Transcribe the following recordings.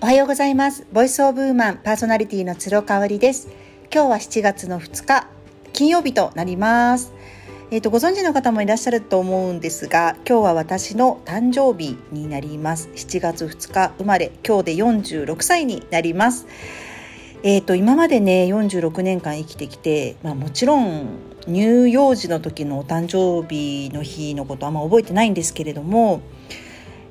おはようございます。ボイスオブウーマンパーソナリティの鶴香織です。今日は7月の2日金曜日となります。えっ、ー、とご存知の方もいらっしゃると思うんですが今日は私の誕生日になります。7月2日生まれ今日で46歳になります。えーと、今までね46年間生きてきて、まあ、もちろん乳幼児の時のお誕生日の日のことあんま覚えてないんですけれども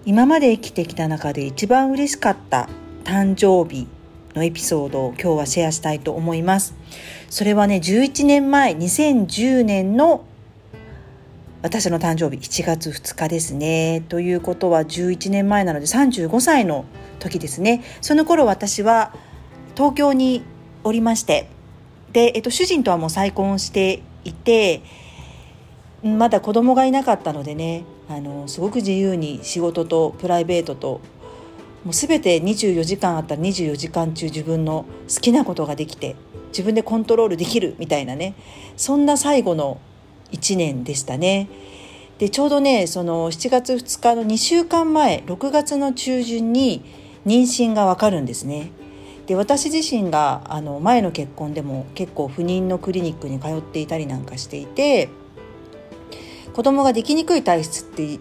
今まで生きてきた中で一番嬉しかった誕生日のエピソードを今日はシェアしたいと思います。それはね、11年前、2010年の私の誕生日7月2日ですね。ということは11年前なので35歳の時ですね。その頃私は東京におりまして、で、えっと、主人とはもう再婚していて、まだ子供がいなかったのでねあのすごく自由に仕事とプライベートともう全て24時間あったら24時間中自分の好きなことができて自分でコントロールできるみたいなねそんな最後の1年でしたね。でちょうどねその7月2日の2週間前6月の中旬に妊娠がわかるんですね。で私自身があの前の結婚でも結構不妊のクリニックに通っていたりなんかしていて子供ができにくい体質って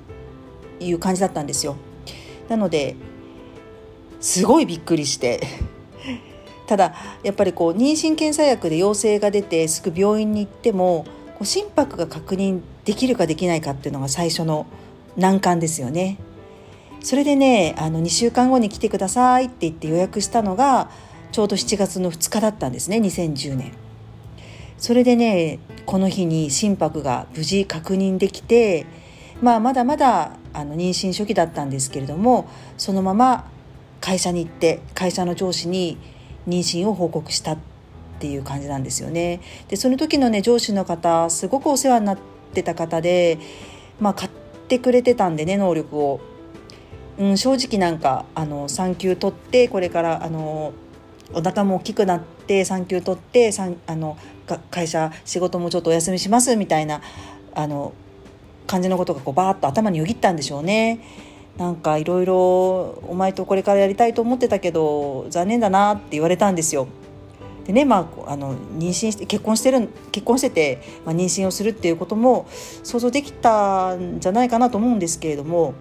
いう感じだったんですよ。なのですごいびっくりして ただやっぱりこう妊娠検査薬で陽性が出てすぐ病院に行ってもこう心拍が確認できるかできないかっていうのが最初の難関ですよね。それでねあの2週間後に来てくださいって言って予約したのがちょうど7月の2日だったんですね2010年。それでねこの日に心拍が無事確認できて、まあ、まだまだあの妊娠初期だったんですけれどもそのまま会社に行って会社の上司に妊娠を報告したっていう感じなんですよね。でその時のね上司の方すごくお世話になってた方で、まあ、買ってくれてたんでね能力を。うん、正直なんかあの産休取ってこれからあのお腹も大きくなって産休取ってあの会社仕事もちょっとお休みしますみたいなあの感じのことがこうバーッと頭によぎったんでしょうね。なんかいろいろお前とこれからやりたいと思ってたけど残念だなって言われたんですよ。でねまあ、あの妊娠して結婚してる結婚してて、まあ、妊娠をするっていうことも想像できたんじゃないかなと思うんですけれども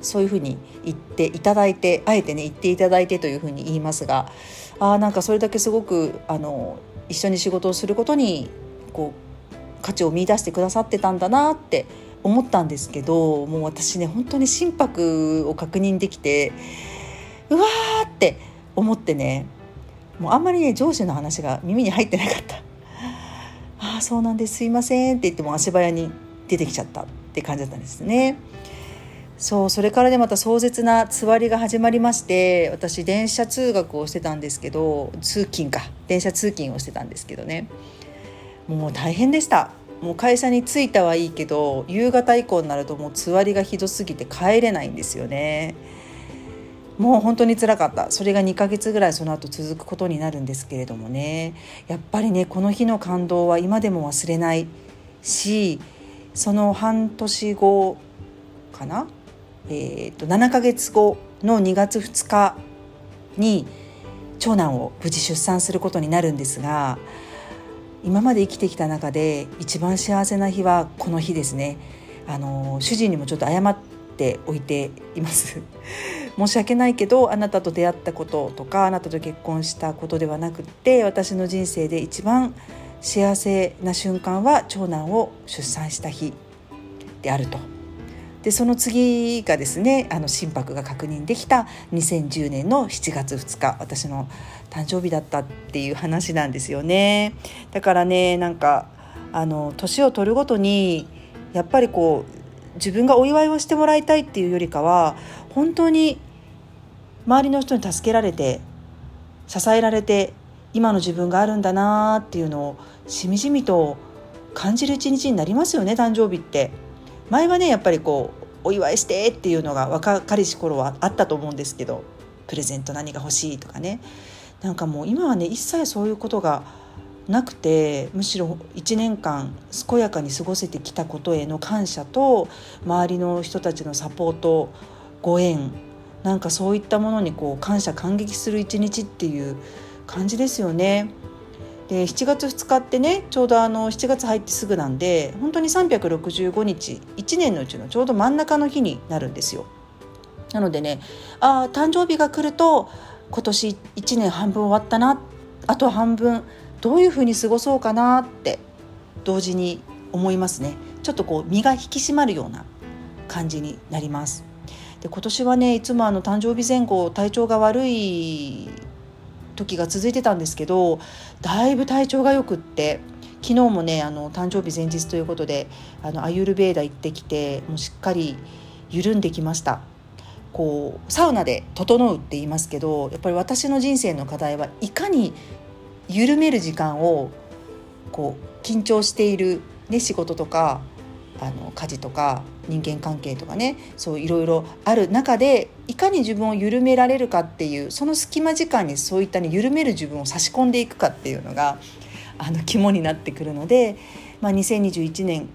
そういうふうに言っていただいてあえてね言っていただいてというふうに言いますがあなんかそれだけすごくあの一緒に仕事をすることにこう価値を見いだしてくださってたんだなって思ったんですけどもう私ね本当に心拍を確認できてうわーって思ってねもうあんまりね上司の話が耳に入ってなかった「ああそうなんですすいません」って言っても足早に出てきちゃったって感じだったんですね。そうそれからねまた壮絶なつわりが始まりまして私電車通学をしてたんですけど通勤か。電車通勤をしてたんですけどね。もう大変でした。もう会社に着いたはいいけど夕方以降になるともうつわりがひどすぎて帰れないんですよね。もう本当につらかった。それが2ヶ月ぐらいその後続くことになるんですけれどもね。やっぱりねこの日の感動は今でも忘れない。しその半年後かな？えーと、7ヶ月後の2月2日に長男を無事出産することになるんですが今まで生きてきた中で一番幸せな日はこの日ですね。あの主人にもちょっと謝っておいています。申し訳ないけどあなたと出会ったこととかあなたと結婚したことではなくって私の人生で一番幸せな瞬間は長男を出産した日であると。でその次がですねあの心拍が確認できた2010年の7月2日私の誕生日だったっていう話なんですよねだからねなんかあの年を取るごとにやっぱりこう自分がお祝いをしてもらいたいっていうよりかは本当に周りの人に助けられて支えられて今の自分があるんだなっていうのをしみじみと感じる一日になりますよね誕生日って。前はねやっぱりこうお祝いしてっていうのが若かりし頃はあったと思うんですけどプレゼント何が欲しいとかねなんかもう今はね一切そういうことがなくてむしろ1年間健やかに過ごせてきたことへの感謝と周りの人たちのサポートご縁なんかそういったものにこう感謝感激する一日っていう感じですよね。で7月2日ってねちょうどあの7月入ってすぐなんで本当に365日1年のうちのちょうど真ん中の日になるんですよ。なのでねああ誕生日が来ると今年1年半分終わったなあと半分どういうふうに過ごそうかなって同時に思いますねちょっとこう身が引き締まるような感じになりますで今年はねいつもあの誕生日前後体調が悪い時が続いてたんですけどだいぶ体調がよくって昨日もねあの誕生日前日ということであのアユルベーダ行ってきてもうしっかり緩んできました。こうサウナで整うって言いますけどやっぱり私の人生の課題はいかに緩める時間をこう緊張している、ね、仕事とかあの家事とか人間関係とかねそういろいろある中でいかに自分を緩められるかっていうその隙間時間にそういったね緩める自分を差し込んでいくかっていうのがあの肝になってくるので、まあ、2021年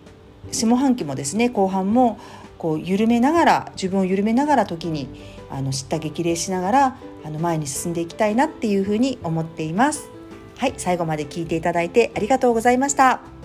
下半期もですね後半もこう緩めながら自分を緩めながら時にあの知った激励しながらあの前に進んでいきたいなっていうふうに思っています。はい、最後まで聞いていただいてありがとうございました。